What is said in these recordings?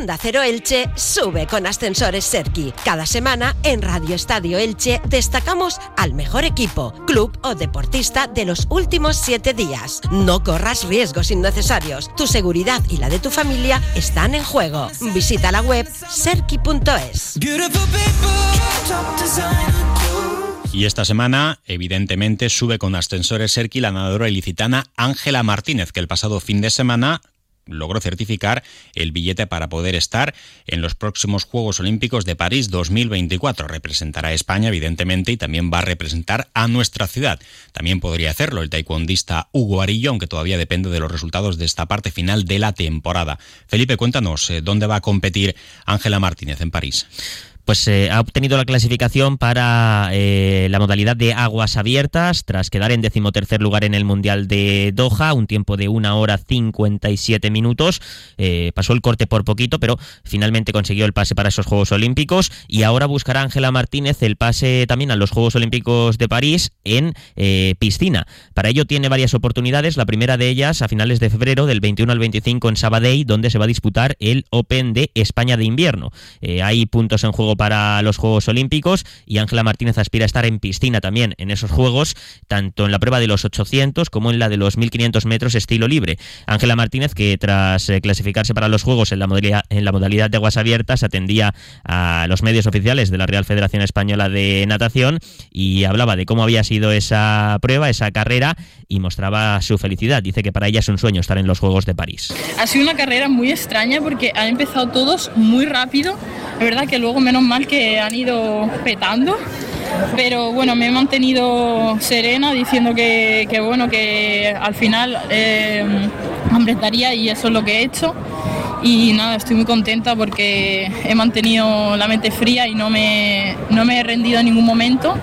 Onda Cero Elche sube con Ascensores Serki. Cada semana en Radio Estadio Elche destacamos al mejor equipo, club o deportista de los últimos siete días. No corras riesgos innecesarios. Tu seguridad y la de tu familia están en juego. Visita la web serki.es. Y esta semana, evidentemente, sube con ascensores Serki la nadadora ilicitana Ángela Martínez, que el pasado fin de semana logró certificar el billete para poder estar en los próximos Juegos Olímpicos de París 2024. Representará a España, evidentemente, y también va a representar a nuestra ciudad. También podría hacerlo el taekwondista Hugo Arillo, aunque todavía depende de los resultados de esta parte final de la temporada. Felipe, cuéntanos, eh, ¿dónde va a competir Ángela Martínez en París? Pues eh, ha obtenido la clasificación para eh, la modalidad de aguas abiertas tras quedar en decimotercer lugar en el Mundial de Doha, un tiempo de una hora 57 minutos. Eh, pasó el corte por poquito, pero finalmente consiguió el pase para esos Juegos Olímpicos y ahora buscará Ángela Martínez el pase también a los Juegos Olímpicos de París en piscina. Para ello tiene varias oportunidades, la primera de ellas a finales de febrero del 21 al 25 en Sabadell, donde se va a disputar el Open de España de invierno. hay puntos en juego para los Juegos Olímpicos y Ángela Martínez aspira a estar en piscina también en esos Juegos, tanto en la prueba de los 800 como en la de los 1500 metros estilo libre. Ángela Martínez, que tras eh, clasificarse para los Juegos en la, modalidad, en la modalidad de aguas abiertas, atendía a los medios oficiales de la Real Federación Española de Natación y hablaba de cómo había sido esa prueba, esa carrera y mostraba su felicidad. Dice que para ella es un sueño estar en los Juegos de París. Ha sido una carrera muy extraña porque han empezado todos muy rápido. Es verdad que luego menos mal que han ido petando, pero bueno, me he mantenido serena diciendo que, bueno, que al final eh, y eso es lo que he hecho. Y nada, estoy muy contenta porque he mantenido la mente fría y no me, no me he rendido en ningún momento.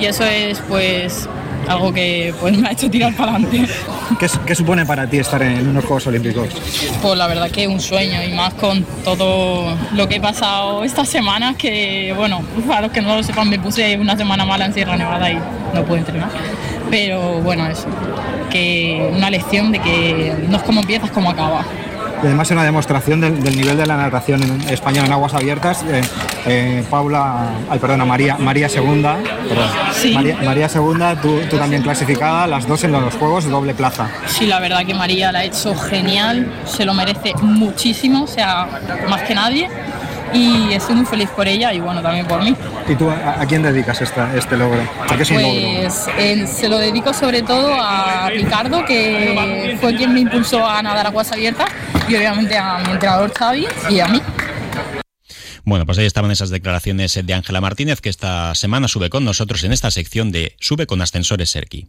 Y eso es pues algo que pues, me ha hecho tirar para adelante. ¿Qué, supone para ti estar en unos Juegos Olímpicos? Pues la verdad que es un sueño y más con todo lo que he pasado esta semana, que bueno, para los que no lo sepan, me puse una semana mala en Sierra Nevada y no pude entrenar. Pero bueno, eso, que una lección de que no es como empiezas, como acabas y además es una demostración del, nivel de la natación en España en aguas abiertas. Eh, eh, Paula, ay, perdona, María, María Segunda, María, Segunda, tú, también clasificada, las dos en los Juegos, doble plaza. Sí, la verdad que María la ha hecho genial, se lo merece muchísimo, o sea, más que nadie y estoy muy feliz por ella y bueno, también por mí. ¿Y tú a, quién dedicas este logro? pues se lo dedico sobre todo a Ricardo, que fue quien me impulsó a nadar aguas abiertas y obviamente a mi entrenador Xavi y a mí. Bueno, pues ahí estaban esas declaraciones de Ángela Martínez, que esta semana sube con nosotros en esta sección de Sube con Ascensores Serki.